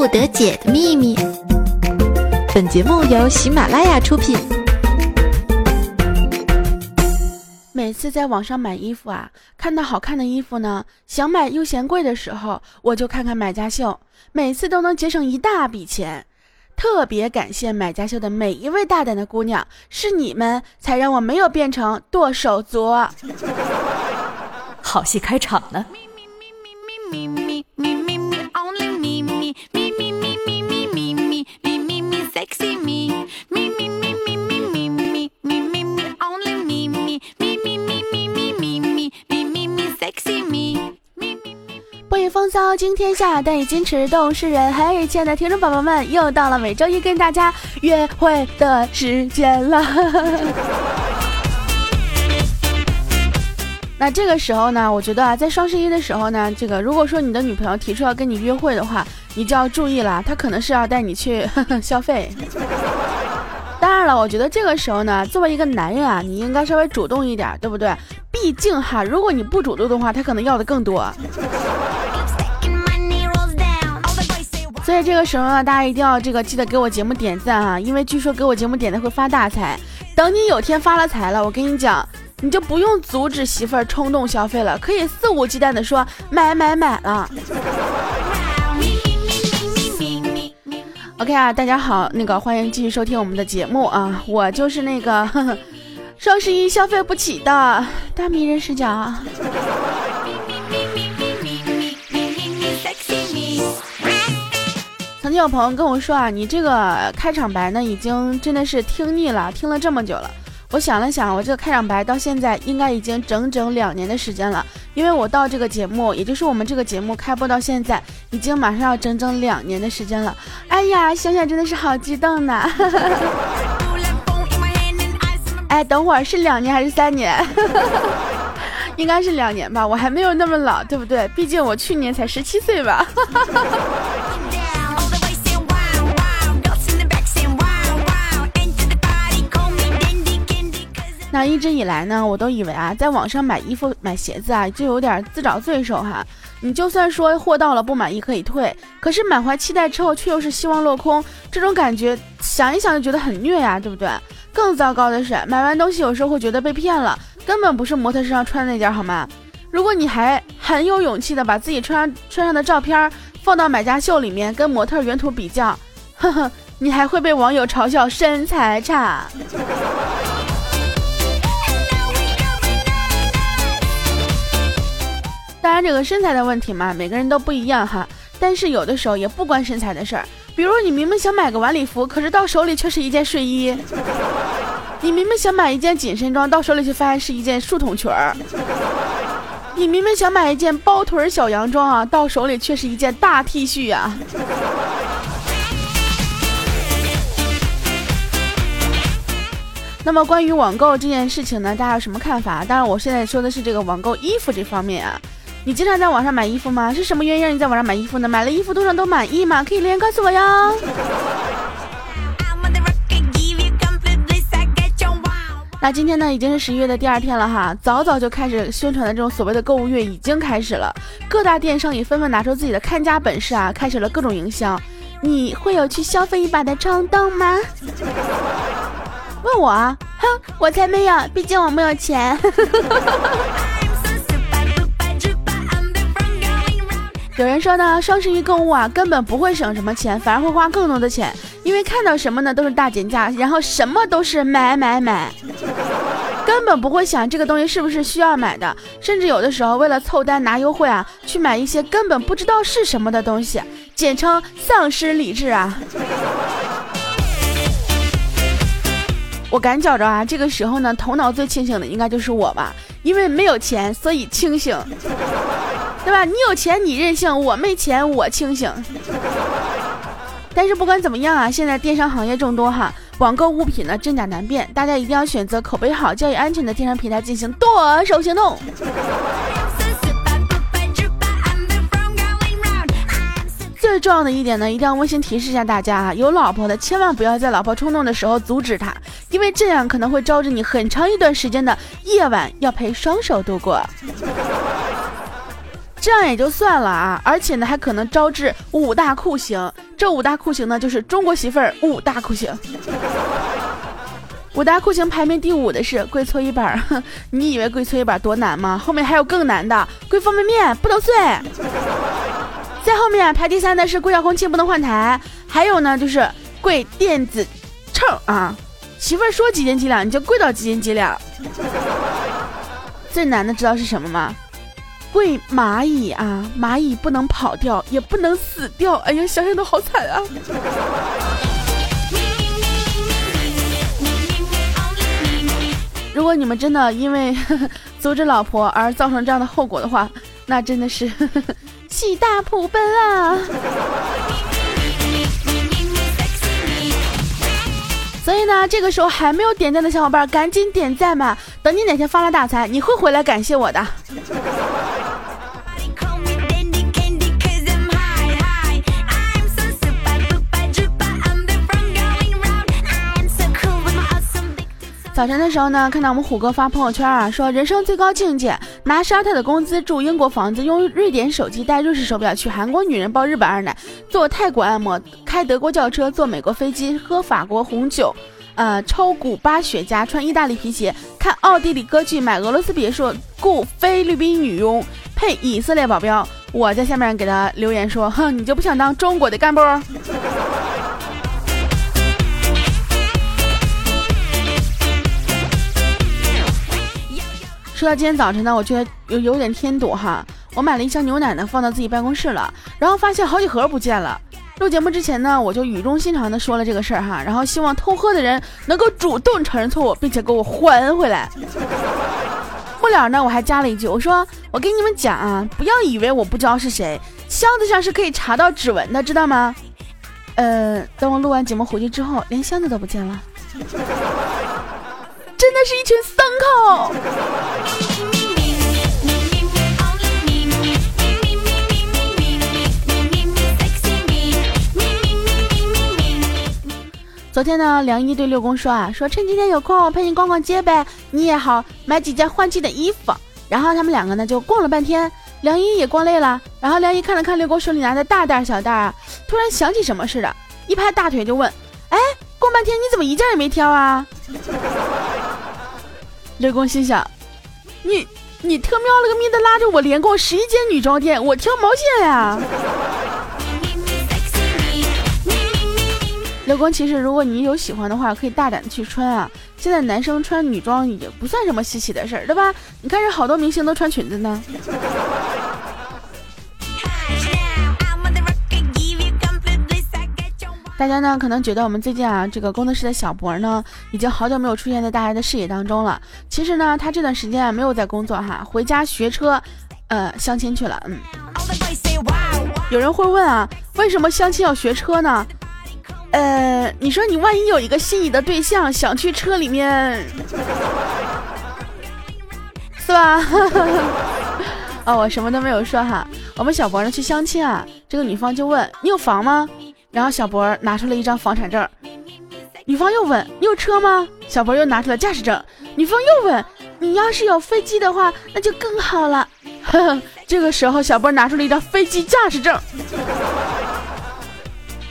不得解的秘密。本节目由喜马拉雅出品。每次在网上买衣服啊，看到好看的衣服呢，想买又嫌贵的时候，我就看看买家秀，每次都能节省一大笔钱。特别感谢买家秀的每一位大胆的姑娘，是你们才让我没有变成剁手族。好戏开场了。不以风骚惊天下，但以矜持动世人。嘿，亲爱的听众宝宝们，又到了每周一跟大家约会的时间了。那这个时候呢，我觉得啊，在双十一的时候呢，这个如果说你的女朋友提出要跟你约会的话，你就要注意了，她可能是要带你去 消费。当然了，我觉得这个时候呢，作为一个男人啊，你应该稍微主动一点，对不对？毕竟哈，如果你不主动的话，他可能要的更多。所以这个时候呢，大家一定要这个记得给我节目点赞啊，因为据说给我节目点赞会发大财。等你有天发了财了，我跟你讲，你就不用阻止媳妇儿冲动消费了，可以肆无忌惮的说买买买了。OK 啊，大家好，那个欢迎继续收听我们的节目啊，我就是那个双十一消费不起的大迷人视角。曾经有朋友跟我说啊，你这个开场白呢，已经真的是听腻了，听了这么久了。我想了想，我这个开场白到现在应该已经整整两年的时间了，因为我到这个节目，也就是我们这个节目开播到现在，已经马上要整整两年的时间了。哎呀，想想真的是好激动呢。哎，等会儿是两年还是三年？应该是两年吧，我还没有那么老，对不对？毕竟我去年才十七岁吧。那一直以来呢，我都以为啊，在网上买衣服、买鞋子啊，就有点自找罪受哈。你就算说货到了不满意可以退，可是满怀期待之后却又是希望落空，这种感觉想一想就觉得很虐呀，对不对？更糟糕的是，买完东西有时候会觉得被骗了，根本不是模特身上穿的那件，好吗？如果你还很有勇气的把自己穿上穿上的照片放到买家秀里面跟模特原图比较，呵呵，你还会被网友嘲笑身材差。这个身材的问题嘛，每个人都不一样哈。但是有的时候也不关身材的事儿，比如你明明想买个晚礼服，可是到手里却是一件睡衣；你明明想买一件紧身装，到手里却发现是一件束筒裙儿；你明明想买一件包腿小洋装啊，到手里却是一件大 T 恤呀。那么关于网购这件事情呢，大家有什么看法？当然，我现在说的是这个网购衣服这方面啊。你经常在网上买衣服吗？是什么原因让你在网上买衣服呢？买了衣服多少都满意吗？可以留言告诉我哟。那今天呢，已经是十一月的第二天了哈，早早就开始宣传的这种所谓的购物月已经开始了，各大电商也纷纷拿出自己的看家本事啊，开始了各种营销。你会有去消费一把的冲动吗？问我啊？哼，我才没有，毕竟我没有钱。有人说呢，双十一购物啊，根本不会省什么钱，反而会花更多的钱，因为看到什么呢都是大减价，然后什么都是买买买，根本不会想这个东西是不是需要买的，甚至有的时候为了凑单拿优惠啊，去买一些根本不知道是什么的东西，简称丧失理智啊。我感觉着啊，这个时候呢，头脑最清醒的应该就是我吧，因为没有钱，所以清醒。对吧？你有钱你任性，我没钱我清醒。但是不管怎么样啊，现在电商行业众多哈，网购物品呢真假难辨，大家一定要选择口碑好、教育安全的电商平台进行剁手行动。最重要的一点呢，一定要温馨提示一下大家啊，有老婆的千万不要在老婆冲动的时候阻止她，因为这样可能会招致你很长一段时间的夜晚要陪双手度过。这样也就算了啊，而且呢还可能招致五大酷刑。这五大酷刑呢，就是中国媳妇儿五大酷刑。五大酷刑排名第五的是跪搓衣板，你以为跪搓衣板多难吗？后面还有更难的，跪方便面不能碎。在后面排第三的是跪遥控器不能换台，还有呢就是跪电子秤啊，媳妇儿说几斤几两你就跪到几斤几两。最难的知道是什么吗？跪蚂蚁啊，蚂蚁不能跑掉，也不能死掉。哎呀，想想都好惨啊！如果你们真的因为 阻止老婆而造成这样的后果的话，那真的是 喜大普奔啊！所以呢，这个时候还没有点赞的小伙伴，赶紧点赞吧！等你哪天发了大财，你会回来感谢我的。早晨的时候呢，看到我们虎哥发朋友圈啊，说人生最高境界，拿沙特的工资住英国房子，用瑞典手机戴瑞士手表，娶韩国女人抱日本二奶，做泰国按摩，开德国轿车，坐美国飞机，喝法国红酒，呃，抽古巴雪茄，穿意大利皮鞋，看奥地利歌剧，买俄罗斯别墅，雇菲律宾女佣，配以色列保镖。我在下面给他留言说，哼，你就不想当中国的干部？说到今天早晨呢，我觉得有有点添堵哈。我买了一箱牛奶呢，放到自己办公室了，然后发现好几盒不见了。录节目之前呢，我就语重心长的说了这个事儿哈，然后希望偷喝的人能够主动承认错误，并且给我还回来。末了呢，我还加了一句，我说我跟你们讲啊，不要以为我不知道是谁，箱子上是可以查到指纹的，知道吗？呃，等我录完节目回去之后，连箱子都不见了。真的是一群牲口。昨天呢，梁一对六公说啊，说趁今天有空，我陪你逛逛街呗，你也好买几件换季的衣服。然后他们两个呢就逛了半天，梁一也逛累了，然后梁一看了看六公手里拿的大袋小袋啊，突然想起什么似的，一拍大腿就问：哎，逛半天你怎么一件也没挑啊？六公心想：“你你特喵了个咪的，拉着我连逛十一间女装店，我挑毛线呀！”刘公，其实如果你有喜欢的话，可以大胆的去穿啊。现在男生穿女装也不算什么稀奇的事儿，对吧？你看，这好多明星都穿裙子呢。大家呢可能觉得我们最近啊，这个工作室的小博呢，已经好久没有出现在大家的视野当中了。其实呢，他这段时间啊没有在工作哈，回家学车，呃，相亲去了。嗯，有人会问啊，为什么相亲要学车呢？呃，你说你万一有一个心仪的对象想去车里面，是吧？哦，我什么都没有说哈。我们小博呢去相亲啊，这个女方就问你有房吗？然后小博拿出了一张房产证，女方又问：“你有车吗？”小博又拿出了驾驶证，女方又问：“你要是有飞机的话，那就更好了。”，这个时候小博拿出了一张飞机驾驶证，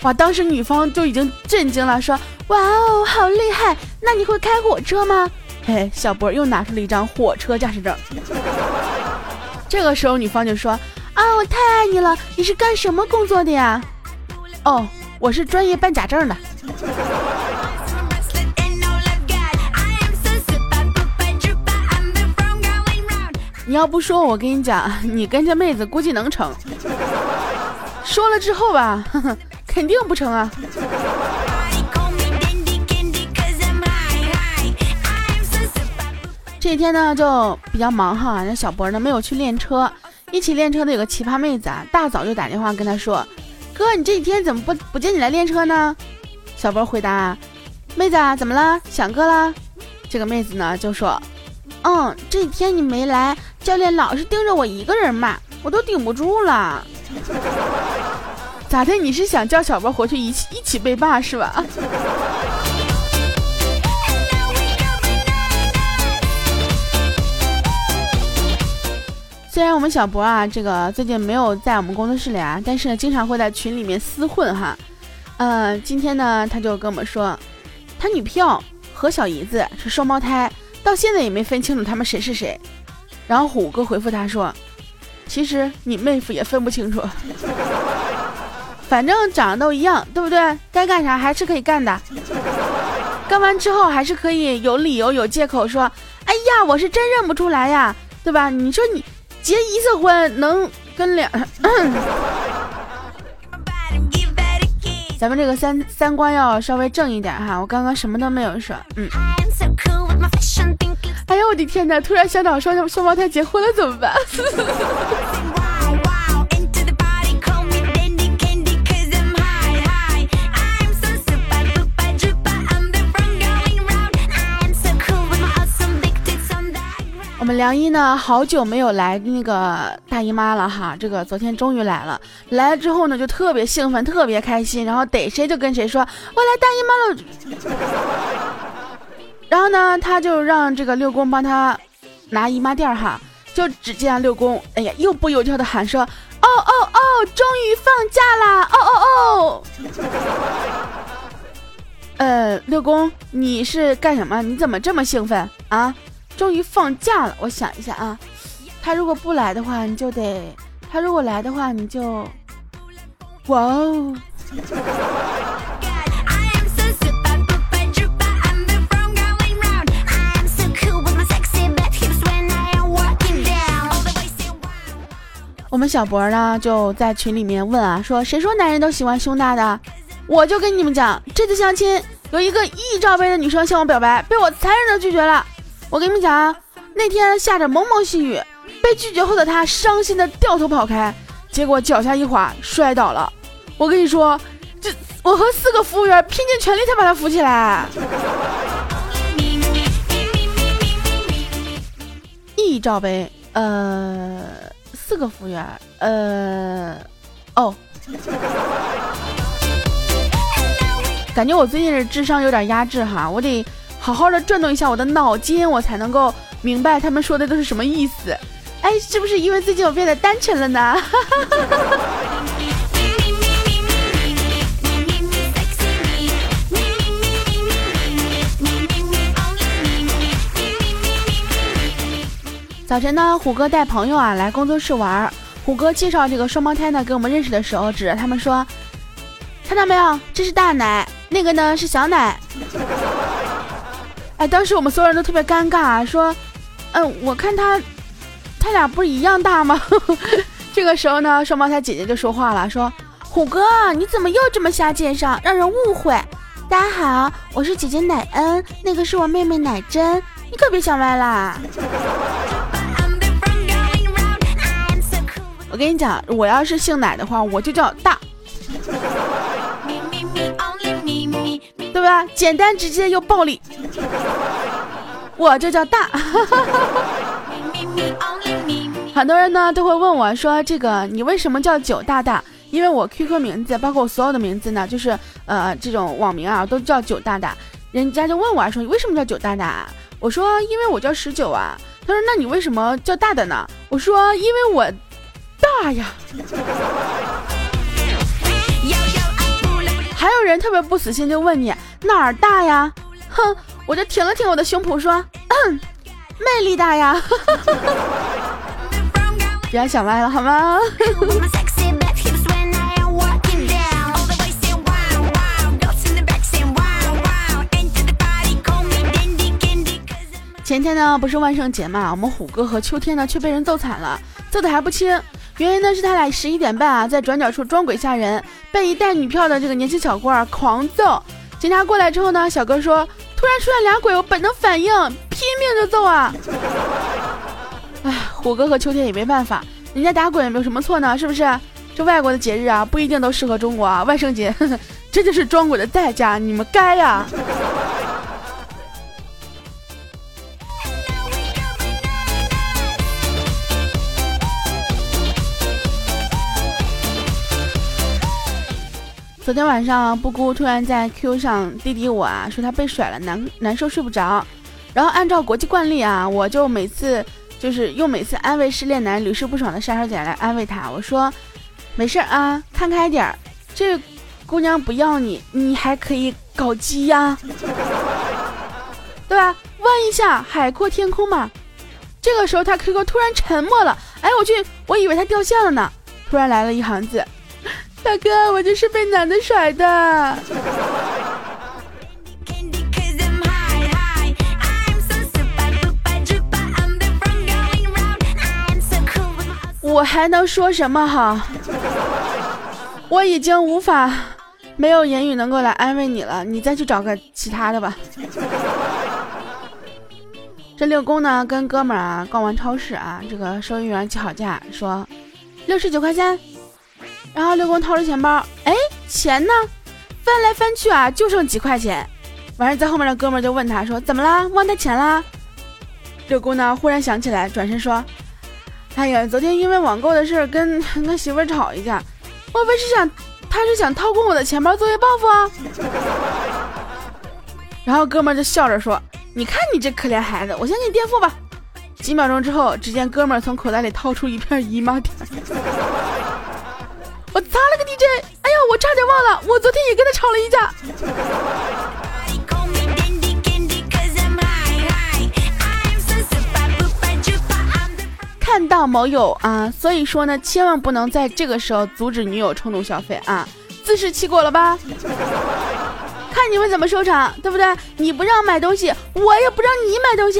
哇！当时女方就已经震惊了，说：“哇哦，好厉害！那你会开火车吗？”嘿，小博又拿出了一张火车驾驶证，这个时候女方就说：“啊，我太爱你了！你是干什么工作的呀？”哦，我是专业办假证的。你要不说，我跟你讲，你跟这妹子估计能成。说了之后吧，呵呵肯定不成啊。这几天呢就比较忙哈，那小博呢没有去练车，一起练车的有个奇葩妹子啊，大早就打电话跟他说。哥，你这几天怎么不不见你来练车呢？小波回答：“妹子啊怎么了？想哥了？”这个妹子呢就说：“嗯，这几天你没来，教练老是盯着我一个人骂，我都顶不住了。咋的？你是想叫小博回去一起一起被骂是吧？” 虽然我们小博啊，这个最近没有在我们工作室里啊，但是呢，经常会在群里面厮混哈。呃，今天呢，他就跟我们说，他女票和小姨子是双胞胎，到现在也没分清楚他们谁是谁。然后虎哥回复他说，其实你妹夫也分不清楚，反正长得都一样，对不对？该干啥还是可以干的。干完之后还是可以有理由、有借口说，哎呀，我是真认不出来呀，对吧？你说你结一次婚能跟两，咱们这个三三观要稍微正一点哈。我刚刚什么都没有说，嗯。哎呦我的天哪！突然想找双双胞胎结婚了怎么办？我们梁一呢，好久没有来那个大姨妈了哈，这个昨天终于来了。来了之后呢，就特别兴奋，特别开心，然后逮谁就跟谁说：“我来大姨妈了。” 然后呢，他就让这个六公帮他拿姨妈垫哈。就只见六公，哎呀，又不由跳的喊说：“哦哦哦，终于放假啦！哦哦哦。”呃，六公，你是干什么？你怎么这么兴奋啊？终于放假了，我想一下啊，他如果不来的话，你就得；他如果来的话，你就，哇哦！我们小博呢就在群里面问啊，说谁说男人都喜欢胸大的？我就跟你们讲，这次相亲有一个一罩杯的女生向我表白，被我残忍的拒绝了。我跟你们讲啊，那天下着蒙蒙细雨，被拒绝后的他伤心的掉头跑开，结果脚下一滑摔倒了。我跟你说，这我和四个服务员拼尽全力才把他扶起来。一罩杯，呃，四个服务员，呃，哦，感觉我最近是智商有点压制哈，我得。好好的转动一下我的脑筋，我才能够明白他们说的都是什么意思。哎，是不是因为最近我变得单纯了呢哈哈哈哈？早晨呢，虎哥带朋友啊来工作室玩。虎哥介绍这个双胞胎呢给我们认识的时候，指着他们说：“看到没有，这是大奶，那个呢是小奶。”哎，当时我们所有人都特别尴尬，说：“嗯，我看他，他俩不是一样大吗？” 这个时候呢，双胞胎姐姐就说话了，说：“虎哥，你怎么又这么瞎介绍，让人误会？大家好，我是姐姐乃恩，那个是我妹妹乃真，你可别想歪啦。”我跟你讲，我要是姓乃的话，我就叫大。对吧？简单直接又暴力，我这叫大。很多人呢都会问我说：“这个你为什么叫九大大？”因为我 QQ 名字，包括我所有的名字呢，就是呃这种网名啊，都叫九大大。人家就问我说：“你为什么叫九大大？”我说：“因为我叫十九啊。”他说：“那你为什么叫大的呢？”我说：“因为我大呀。”人特别不死心，就问你哪儿大呀？哼，我就挺了挺我的胸脯说，嗯，魅力大呀。不要想歪了好吗？前天呢不是万圣节嘛，我们虎哥和秋天呢却被人揍惨了，揍的还不轻。原因呢是他俩十一点半啊，在转角处装鬼吓人，被一带女票的这个年轻小官狂揍。警察过来之后呢，小哥说突然出现俩鬼，我本能反应，拼命就揍啊！哎，虎哥和秋天也没办法，人家打鬼没有什么错呢，是不是？这外国的节日啊，不一定都适合中国啊。万圣节，这就是装鬼的代价，你们该呀。昨天晚上，布姑突然在 QQ 上滴滴我啊，说她被甩了，难难受睡不着。然后按照国际惯例啊，我就每次就是用每次安慰失恋男屡试不爽的杀手锏来安慰他。我说，没事啊，看开点儿，这姑娘不要你，你还可以搞基呀，对吧？问一下海阔天空嘛。这个时候他 QQ 突然沉默了，哎我去，我以为他掉线了呢。突然来了一行字：大哥，我就是被男的甩的。我还能说什么哈？我已经无法，没有言语能够来安慰你了。你再去找个其他的吧。这六公呢，跟哥们儿啊逛完超市啊，这个收银员起好价，说六十九块钱。然后六公掏出钱包，哎，钱呢？翻来翻去啊，就剩几块钱。完事在后面的哥们就问他说：“怎么了？忘带钱啦？”六公呢，忽然想起来，转身说。哎呀，昨天因为网购的事跟 跟媳妇吵一架，莫非是想他是想掏空我的钱包作为报复啊？然后哥们就笑着说：“你看你这可怜孩子，我先给你垫付吧。”几秒钟之后，只见哥们从口袋里掏出一片姨妈点。我擦了个 DJ！哎呀，我差点忘了，我昨天也跟他吵了一架。看到某友啊，所以说呢，千万不能在这个时候阻止女友冲动消费啊，自食其果了吧？看你们怎么收场，对不对？你不让买东西，我也不让你买东西。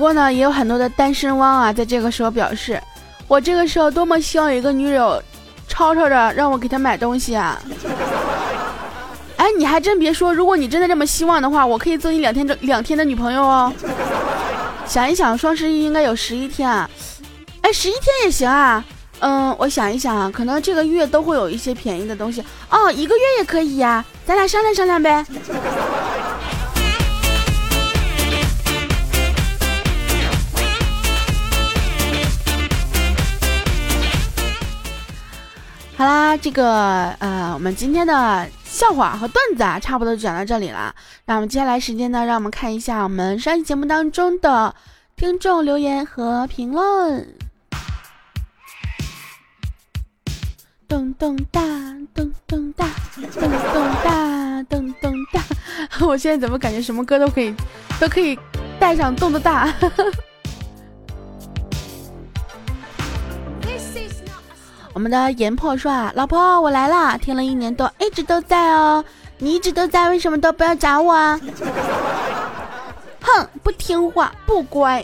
不过呢，也有很多的单身汪啊，在这个时候表示。我这个时候多么希望有一个女友，吵吵着让我给她买东西啊！哎，你还真别说，如果你真的这么希望的话，我可以做你两天这两天的女朋友哦。想一想，双十一应该有十一天啊，哎，十一天也行啊。嗯，我想一想啊，可能这个月都会有一些便宜的东西哦，一个月也可以呀，咱俩商量商量呗。这个呃，我们今天的笑话和段子啊，差不多就讲到这里了。那我们接下来时间呢，让我们看一下我们上期节目当中的听众留言和评论。咚咚哒，咚咚哒，咚咚哒，咚咚哒。我现在怎么感觉什么歌都可以，都可以带上咚咚哒？我们的严破说啊，老婆我来啦，听了一年多，一直都在哦。你一直都在，为什么都不要找我啊？哼，不听话，不乖。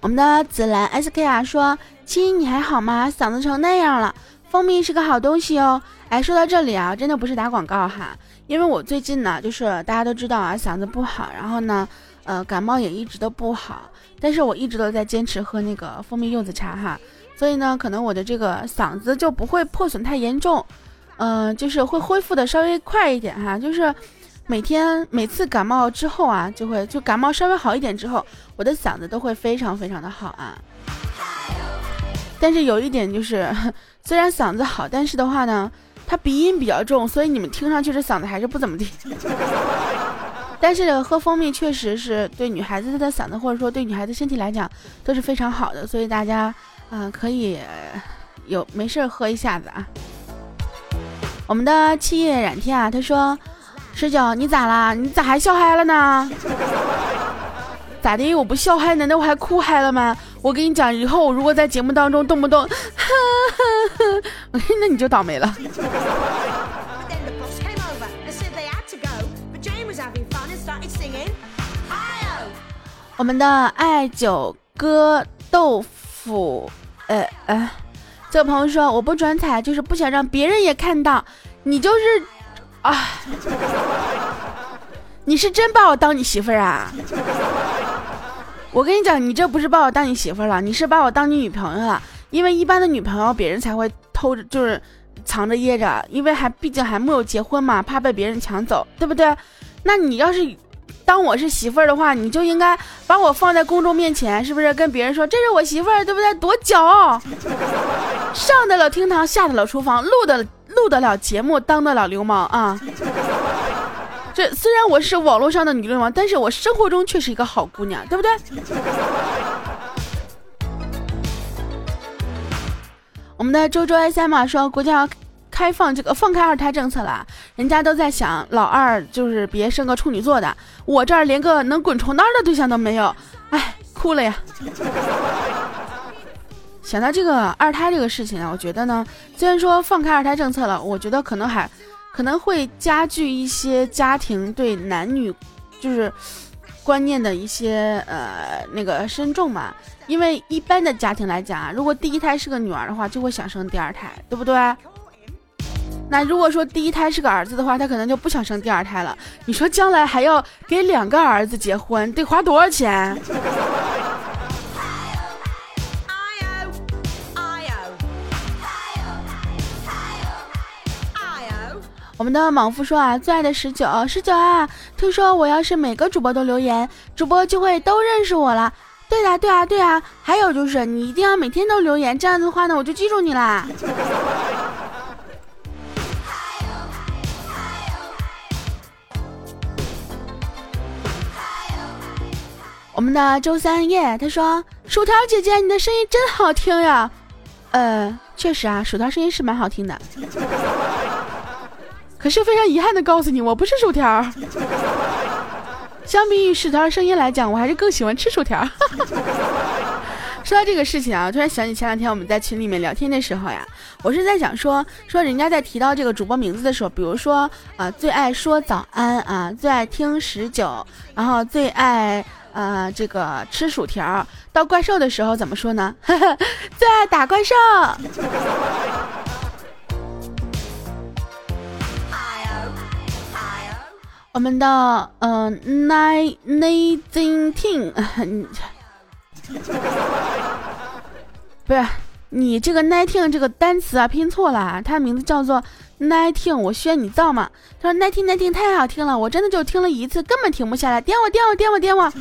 我们的紫兰 SK 啊说，亲你还好吗？嗓子成那样了。蜂蜜是个好东西哦。哎，说到这里啊，真的不是打广告哈，因为我最近呢，就是大家都知道啊，嗓子不好，然后呢。呃，感冒也一直都不好，但是我一直都在坚持喝那个蜂蜜柚子茶哈，所以呢，可能我的这个嗓子就不会破损太严重，嗯，就是会恢复的稍微快一点哈，就是每天每次感冒之后啊，就会就感冒稍微好一点之后，我的嗓子都会非常非常的好啊。但是有一点就是，虽然嗓子好，但是的话呢，它鼻音比较重，所以你们听上去这嗓子还是不怎么地。但是喝蜂蜜确实是对女孩子的嗓子，或者说对女孩子身体来讲都是非常好的，所以大家，嗯，可以有没事喝一下子啊。我们的七叶染天啊，他说：“十九，你咋啦？你咋还笑嗨了呢？咋的？我不笑嗨，难道我还哭嗨了吗？我跟你讲，以后我如果在节目当中动不动，那你就倒霉了。”我们的爱九哥豆腐，呃呃，这个朋友说我不转彩就是不想让别人也看到，你就是啊，你是真把我当你媳妇儿啊？我跟你讲，你这不是把我当你媳妇儿了，你是把我当你女朋友了。因为一般的女朋友别人才会偷着，就是藏着掖着，因为还毕竟还没有结婚嘛，怕被别人抢走，对不对？那你要是。当我是媳妇儿的话，你就应该把我放在公众面前，是不是跟别人说这是我媳妇儿，对不对？多骄傲！上得了厅堂，下得了厨房，录的录得了节目，当得了流氓啊！这虽然我是网络上的女流氓，但是我生活中却是一个好姑娘，对不对？我们的周周 S M 说，国家开放这个放开二胎政策了，人家都在想老二就是别生个处女座的，我这儿连个能滚床单的对象都没有，哎，哭了呀！想到这个二胎这个事情啊，我觉得呢，虽然说放开二胎政策了，我觉得可能还。可能会加剧一些家庭对男女，就是观念的一些呃那个深重嘛。因为一般的家庭来讲啊，如果第一胎是个女儿的话，就会想生第二胎，对不对？那如果说第一胎是个儿子的话，他可能就不想生第二胎了。你说将来还要给两个儿子结婚，得花多少钱？我们的莽夫说啊，最爱的十九十九啊，听说我要是每个主播都留言，主播就会都认识我了。对啊，对啊，对啊。还有就是你一定要每天都留言，这样子的话呢，我就记住你啦。我们的周三夜他说，薯条姐姐，你的声音真好听呀。呃，确实啊，薯条声音是蛮好听的。可是非常遗憾的告诉你，我不是薯条。相比于薯条的声音来讲，我还是更喜欢吃薯条。说到这个事情啊，突然想起前两天我们在群里面聊天的时候呀，我是在想说说人家在提到这个主播名字的时候，比如说啊最爱说早安啊，最爱听十九，然后最爱呃这个吃薯条，到怪兽的时候怎么说呢？最爱打怪兽。我们的嗯，nine nineteen，不是你这个 nineteen 这个单词啊拼错了，它的名字叫做 nineteen，我需要你造嘛？他说 nineteen nineteen 太好听了，我真的就听了一次，根本停不下来，点我点我点我点我。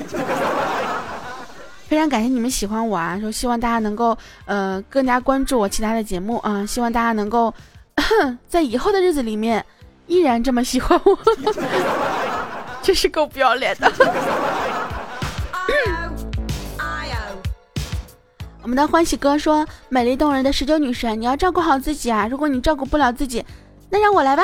非常感谢你们喜欢我啊，说希望大家能够呃更加关注我其他的节目啊，希望大家能够 在以后的日子里面。依然这么喜欢我，真是够不要脸的。我们的欢喜哥说：“美丽动人的十九女神，你要照顾好自己啊！如果你照顾不了自己，那让我来吧。”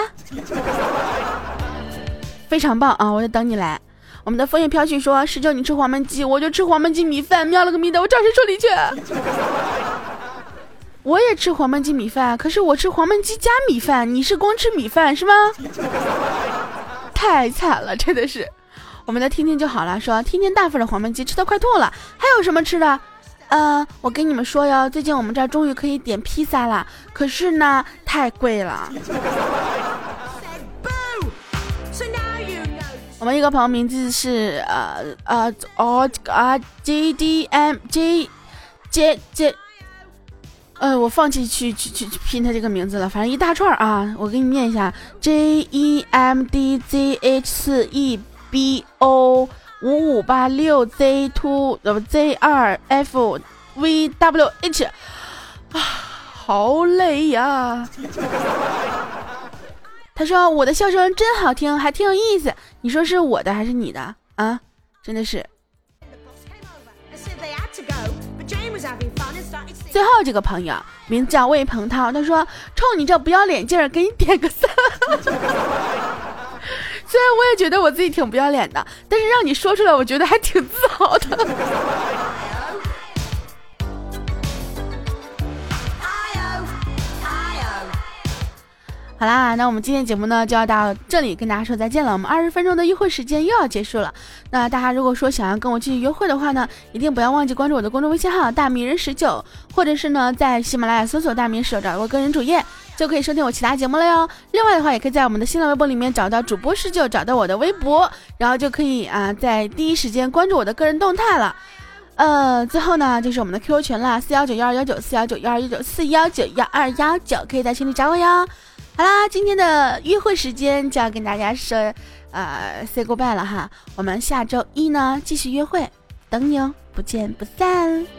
非常棒啊！我在等你来。我们的枫叶飘絮说：“十九你吃黄焖鸡，我就吃黄焖鸡米饭。”喵了个咪的，我找谁说理去？我也吃黄焖鸡米饭，可是我吃黄焖鸡加米饭，你是光吃米饭是吗？太惨了，真的是。我们的听听就好了，说听听大份的黄焖鸡吃的快吐了，还有什么吃的？呃，我跟你们说哟，最近我们这儿终于可以点披萨了，可是呢，太贵了。我们一个朋友名字是呃呃哦啊 J D M J J J。呃，我放弃去去去去拼他这个名字了，反正一大串啊，我给你念一下 JEMDZHEBO 五五八六 Z two 呃不 Z 二 F V W H，啊，好累呀！他说我的笑声真好听，还挺有意思，你说是我的还是你的啊？真的是。最后这个朋友名字叫魏鹏涛，他说：“冲你这不要脸劲儿，给你点个赞。”虽然我也觉得我自己挺不要脸的，但是让你说出来，我觉得还挺自豪的。好啦，那我们今天节目呢就要到这里跟大家说再见了。我们二十分钟的约会时间又要结束了。那大家如果说想要跟我继续约会的话呢，一定不要忘记关注我的公众微信号“大名人十九”，或者是呢在喜马拉雅搜索“大名十九”找到我个人主页，就可以收听我其他节目了哟。另外的话，也可以在我们的新浪微博里面找到主播十九，找到我的微博，然后就可以啊在第一时间关注我的个人动态了。呃，最后呢就是我们的 QQ 群了，四幺九幺二幺九四幺九幺二幺九四幺九幺二幺九，可以在群里找我哟。好啦，今天的约会时间就要跟大家说，呃，say goodbye 了哈。我们下周一呢继续约会，等你哦，不见不散。